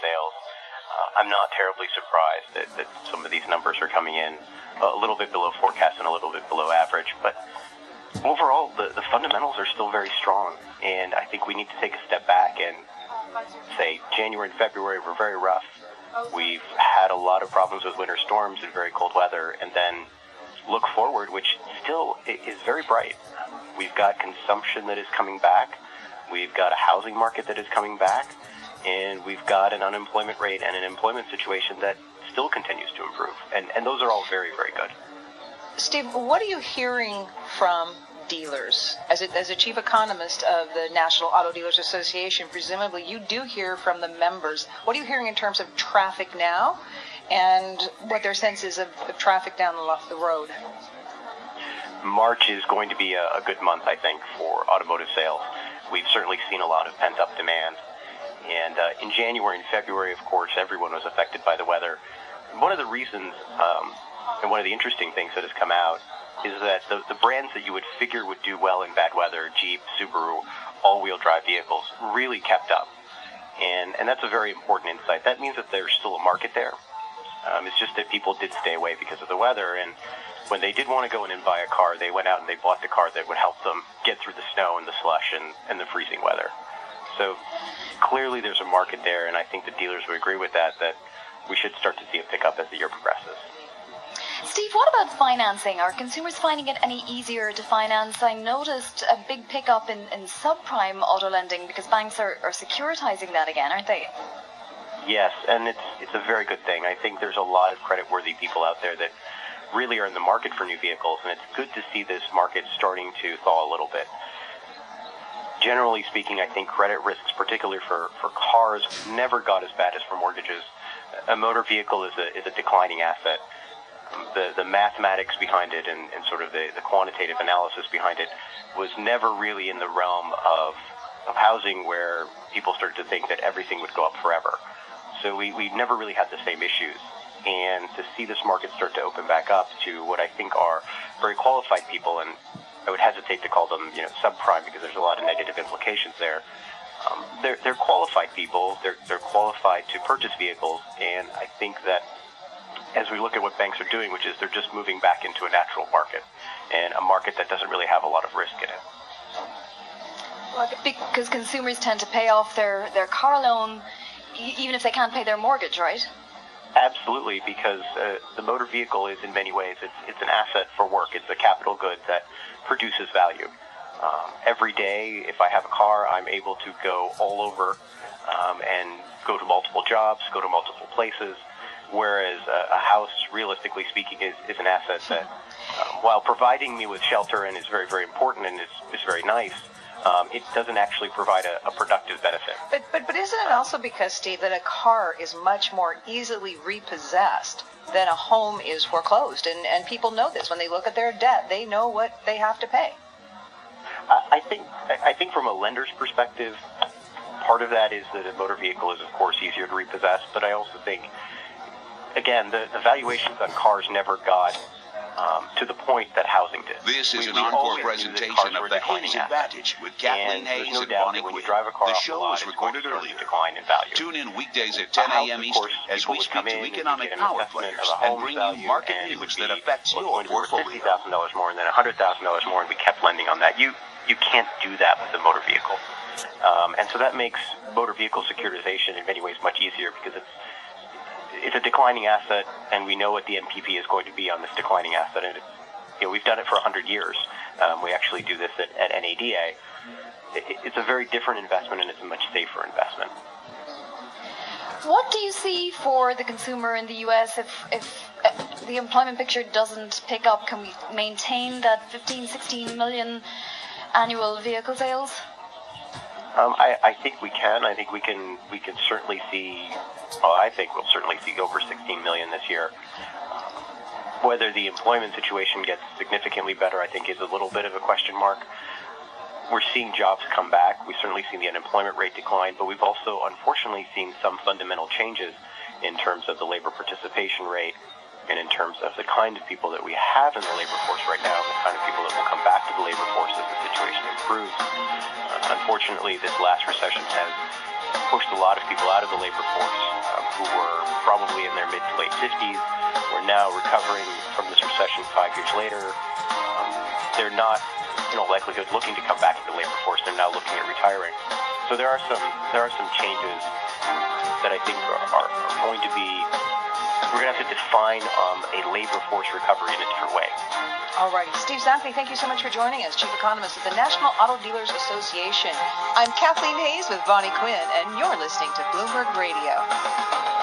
sales, uh, I'm not terribly surprised that, that some of these numbers are coming in a little bit below forecast and a little bit below average. But overall, the, the fundamentals are still very strong. And I think we need to take a step back and say January and February were very rough. We've had a lot of problems with winter storms and very cold weather. And then look forward, which still is very bright. We've got consumption that is coming back. We've got a housing market that is coming back. And we've got an unemployment rate and an employment situation that still continues to improve. And, and those are all very, very good. Steve, what are you hearing from dealers? As a, as a chief economist of the National Auto Dealers Association, presumably you do hear from the members. What are you hearing in terms of traffic now and what their sense is of, of traffic down the, the road? March is going to be a, a good month, I think, for automotive sales. We've certainly seen a lot of pent up demand. And uh, in January and February, of course, everyone was affected by the weather. One of the reasons, um, and one of the interesting things that has come out, is that the, the brands that you would figure would do well in bad weather, Jeep, Subaru, all-wheel drive vehicles, really kept up. And, and that's a very important insight. That means that there's still a market there. Um, it's just that people did stay away because of the weather. And when they did want to go in and buy a car, they went out and they bought the car that would help them get through the snow and the slush and, and the freezing weather. So clearly there's a market there, and I think the dealers would agree with that, that we should start to see a pickup as the year progresses. Steve, what about financing? Are consumers finding it any easier to finance? I noticed a big pickup in, in subprime auto lending because banks are, are securitizing that again, aren't they? Yes, and it's it's a very good thing. I think there's a lot of credit-worthy people out there that really are in the market for new vehicles, and it's good to see this market starting to thaw a little bit generally speaking, I think credit risks, particularly for, for cars, never got as bad as for mortgages. A motor vehicle is a, is a declining asset. The, the mathematics behind it and, and sort of the, the quantitative analysis behind it was never really in the realm of, of housing where people started to think that everything would go up forever. So we, we never really had the same issues. And to see this market start to open back up to what I think are very qualified people and I would hesitate to call them, you know, subprime because there's a lot of negative implications there. Um, they're, they're qualified people. They're, they're qualified to purchase vehicles, and I think that as we look at what banks are doing, which is they're just moving back into a natural market and a market that doesn't really have a lot of risk in it. Well, because consumers tend to pay off their, their car loan even if they can't pay their mortgage, right? Absolutely, because uh, the motor vehicle is in many ways it's it's an asset for work. It's a capital good that produces value. Um, every day, if I have a car, I'm able to go all over um, and go to multiple jobs, go to multiple places. Whereas a, a house, realistically speaking, is, is an asset that, um, while providing me with shelter and is very, very important and is, is very nice, um, it doesn't actually provide a, a, productive benefit. But, but, but isn't it also because, Steve, that a car is much more easily repossessed than a home is foreclosed? And, and people know this. When they look at their debt, they know what they have to pay. I think, I think from a lender's perspective, part of that is that a motor vehicle is, of course, easier to repossess. But I also think, again, the, the valuations on cars never got um, to the point that housing did. This is we, an encore presentation of the Hays Advantage with Kathleen Hays no and Bonnie Quinn. You drive a car the show was recorded earlier. Decline in value. Tune in weekdays at 10 a.m. Eastern as we speak to economic power players and bring you market news that affects your portfolio. Fifty thousand dollars more and then hundred thousand dollars more, and we kept lending on that. You you can't do that with a motor vehicle, um, and so that makes motor vehicle securitization in many ways much easier because it's it's a declining asset, and we know what the NPV is going to be on this declining asset, and you know, we've done it for 100 years. Um, we actually do this at, at NADA. It, it's a very different investment and it's a much safer investment. What do you see for the consumer in the U.S. if, if the employment picture doesn't pick up? Can we maintain that 15, 16 million annual vehicle sales? Um, I, I think we can. I think we can. We can certainly see. Well, I think we'll certainly see over 16 million this year. Whether the employment situation gets significantly better, I think, is a little bit of a question mark. We're seeing jobs come back. We've certainly seen the unemployment rate decline, but we've also, unfortunately, seen some fundamental changes in terms of the labor participation rate and in terms of the kind of people that we have in the labor force right now, the kind of people that will come back to the labor force as the situation improves. Unfortunately, this last recession has pushed a lot of people out of the labor force um, who were probably in their mid to late 50s. We're now recovering from this recession five years later. Um, they're not, in all likelihood, looking to come back into the labor force. They're now looking at retiring. So there are some there are some changes that I think are, are going to be we're going to have to define um, a labor force recovery in a different way. All righty. Steve Szakaly, thank you so much for joining us, Chief Economist at the National Auto Dealers Association. I'm Kathleen Hays with Bonnie Quinn, and you're listening to Bloomberg Radio.